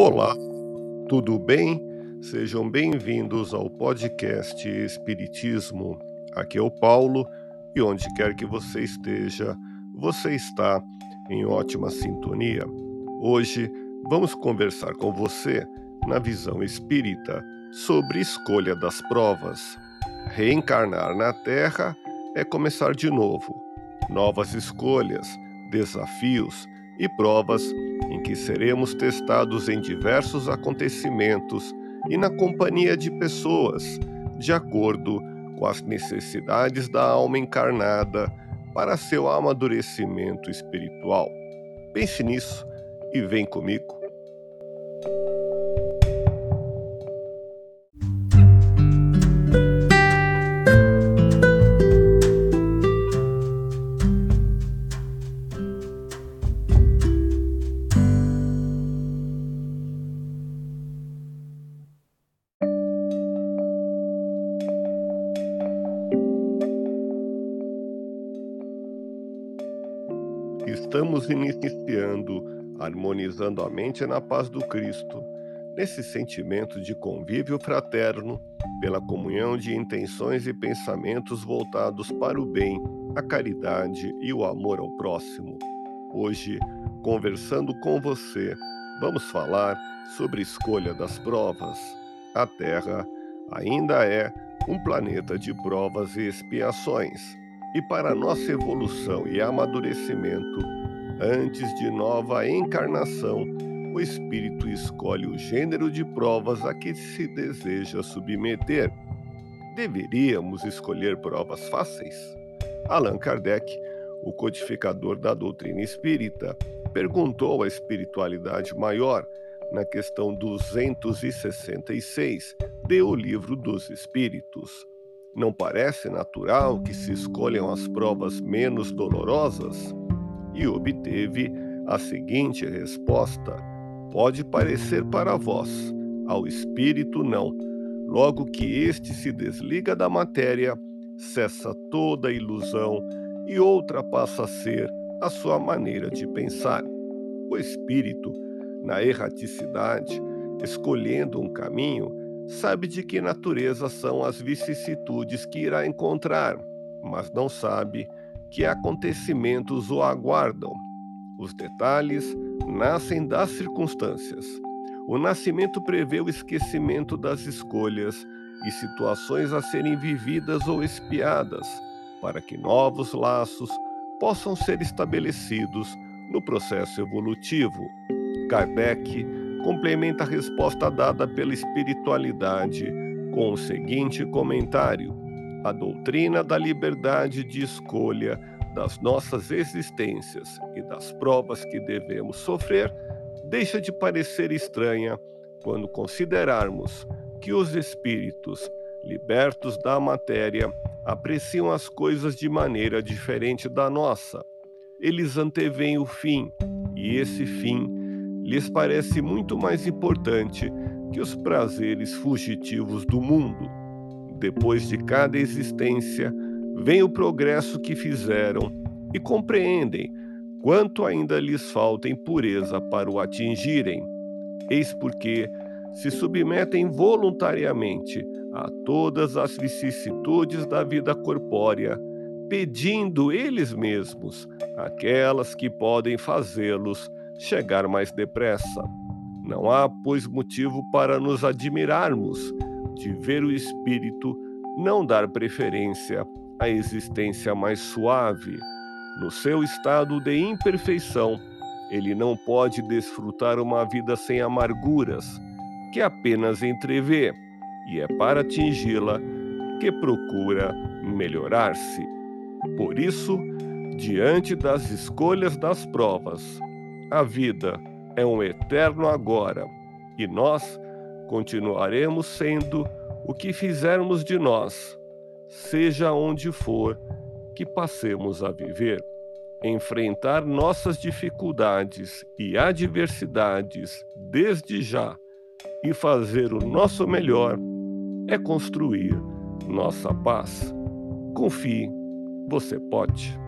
Olá, tudo bem? Sejam bem-vindos ao podcast Espiritismo. Aqui é o Paulo e onde quer que você esteja, você está em ótima sintonia. Hoje vamos conversar com você na visão espírita sobre escolha das provas. Reencarnar na Terra é começar de novo. Novas escolhas, desafios e provas em que seremos testados em diversos acontecimentos e na companhia de pessoas, de acordo com as necessidades da alma encarnada para seu amadurecimento espiritual. Pense nisso e vem comigo. Estamos iniciando, harmonizando a mente na paz do Cristo, nesse sentimento de convívio fraterno, pela comunhão de intenções e pensamentos voltados para o bem, a caridade e o amor ao próximo. Hoje, conversando com você, vamos falar sobre escolha das provas. A Terra ainda é um planeta de provas e expiações e para nossa evolução e amadurecimento, antes de nova encarnação, o espírito escolhe o gênero de provas a que se deseja submeter. Deveríamos escolher provas fáceis? Allan Kardec, o codificador da doutrina espírita, perguntou à espiritualidade maior na questão 266 de O Livro dos Espíritos. Não parece natural que se escolham as provas menos dolorosas? E obteve a seguinte resposta: Pode parecer para vós, ao espírito não. Logo que este se desliga da matéria, cessa toda ilusão e outra passa a ser a sua maneira de pensar. O espírito, na erraticidade, escolhendo um caminho, sabe de que natureza são as vicissitudes que irá encontrar, mas não sabe que acontecimentos o aguardam. Os detalhes nascem das circunstâncias. O nascimento prevê o esquecimento das escolhas e situações a serem vividas ou espiadas, para que novos laços possam ser estabelecidos no processo evolutivo. Kardec complementa a resposta dada pela espiritualidade com o seguinte comentário: A doutrina da liberdade de escolha das nossas existências e das provas que devemos sofrer deixa de parecer estranha quando considerarmos que os espíritos, libertos da matéria, apreciam as coisas de maneira diferente da nossa. Eles anteveem o fim, e esse fim lhes parece muito mais importante que os prazeres fugitivos do mundo. Depois de cada existência, vem o progresso que fizeram e compreendem quanto ainda lhes falta em pureza para o atingirem. Eis porque se submetem voluntariamente a todas as vicissitudes da vida corpórea, pedindo eles mesmos aquelas que podem fazê-los chegar mais depressa. Não há, pois, motivo para nos admirarmos de ver o espírito não dar preferência à existência mais suave. No seu estado de imperfeição, ele não pode desfrutar uma vida sem amarguras, que apenas entrevê, e é para atingi-la que procura melhorar-se. Por isso, diante das escolhas das provas, a vida é um eterno agora e nós continuaremos sendo o que fizermos de nós, seja onde for que passemos a viver. Enfrentar nossas dificuldades e adversidades desde já e fazer o nosso melhor é construir nossa paz. Confie, você pode.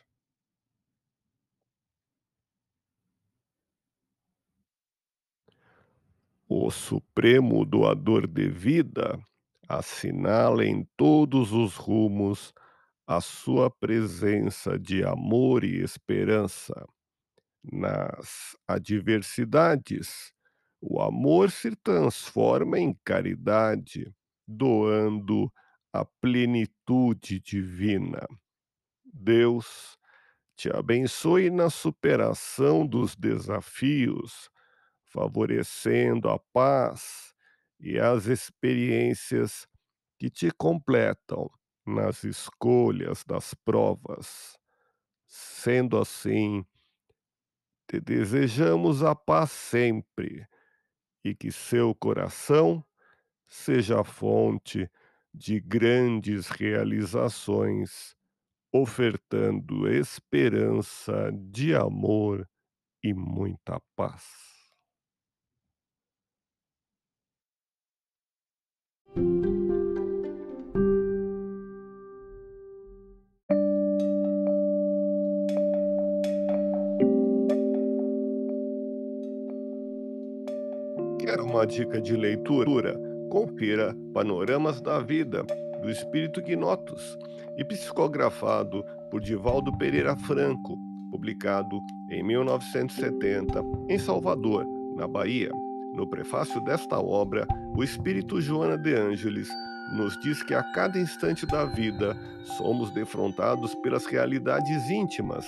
O Supremo Doador de Vida assinala em todos os rumos a sua presença de amor e esperança. Nas adversidades, o amor se transforma em caridade, doando a plenitude divina. Deus te abençoe na superação dos desafios favorecendo a paz e as experiências que te completam nas escolhas das provas. Sendo assim, te desejamos a paz sempre e que seu coração seja fonte de grandes realizações, ofertando esperança de amor e muita paz. Quer uma dica de leitura? Confira Panoramas da Vida, do Espírito Gnotos, e psicografado por Divaldo Pereira Franco, publicado em 1970, em Salvador, na Bahia. No prefácio desta obra, o Espírito Joana de Ângeles nos diz que a cada instante da vida somos defrontados pelas realidades íntimas,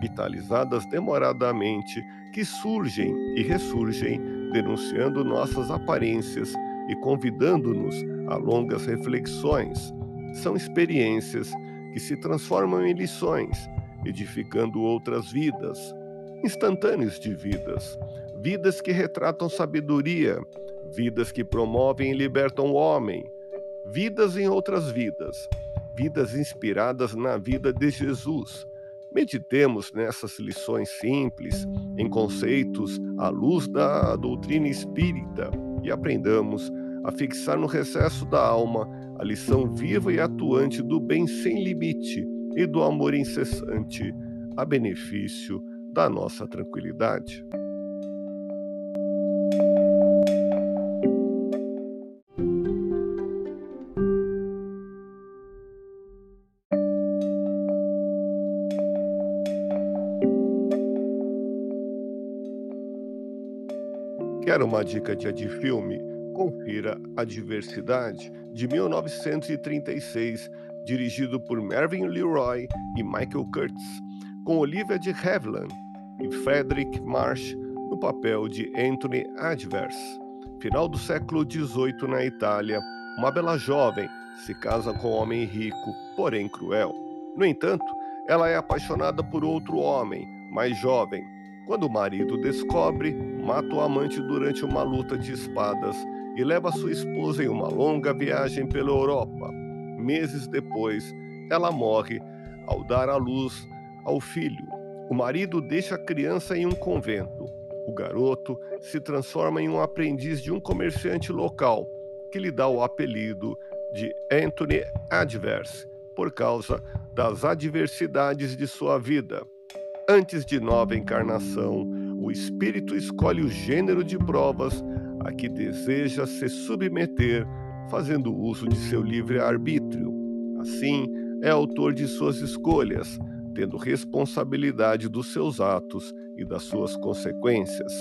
vitalizadas demoradamente, que surgem e ressurgem denunciando nossas aparências e convidando-nos a longas reflexões. São experiências que se transformam em lições, edificando outras vidas, instantâneos de vidas, vidas que retratam sabedoria, vidas que promovem e libertam o homem, vidas em outras vidas, vidas inspiradas na vida de Jesus Meditemos nessas lições simples, em conceitos à luz da doutrina espírita e aprendamos a fixar no recesso da alma a lição viva e atuante do bem sem limite e do amor incessante, a benefício da nossa tranquilidade. Quer uma dica de filme? Confira A Diversidade, de 1936, dirigido por Mervyn LeRoy e Michael Curtis, com Olivia de Havilland e Frederick Marsh no papel de Anthony Adverse. Final do século XVIII na Itália, uma bela jovem se casa com um homem rico, porém cruel. No entanto, ela é apaixonada por outro homem, mais jovem. Quando o marido descobre, mata o amante durante uma luta de espadas e leva sua esposa em uma longa viagem pela Europa. Meses depois, ela morre ao dar à luz ao filho. O marido deixa a criança em um convento. O garoto se transforma em um aprendiz de um comerciante local, que lhe dá o apelido de Anthony Adverse, por causa das adversidades de sua vida. Antes de nova encarnação, o espírito escolhe o gênero de provas a que deseja se submeter, fazendo uso de seu livre-arbítrio. Assim, é autor de suas escolhas, tendo responsabilidade dos seus atos e das suas consequências.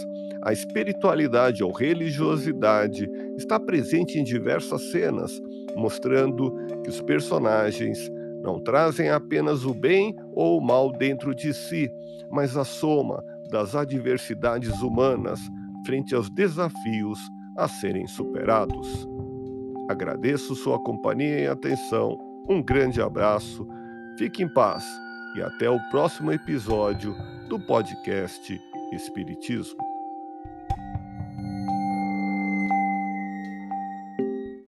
A espiritualidade ou religiosidade está presente em diversas cenas, mostrando que os personagens não trazem apenas o bem ou o mal dentro de si, mas a soma das adversidades humanas frente aos desafios a serem superados. Agradeço sua companhia e atenção. Um grande abraço. Fique em paz e até o próximo episódio do podcast Espiritismo.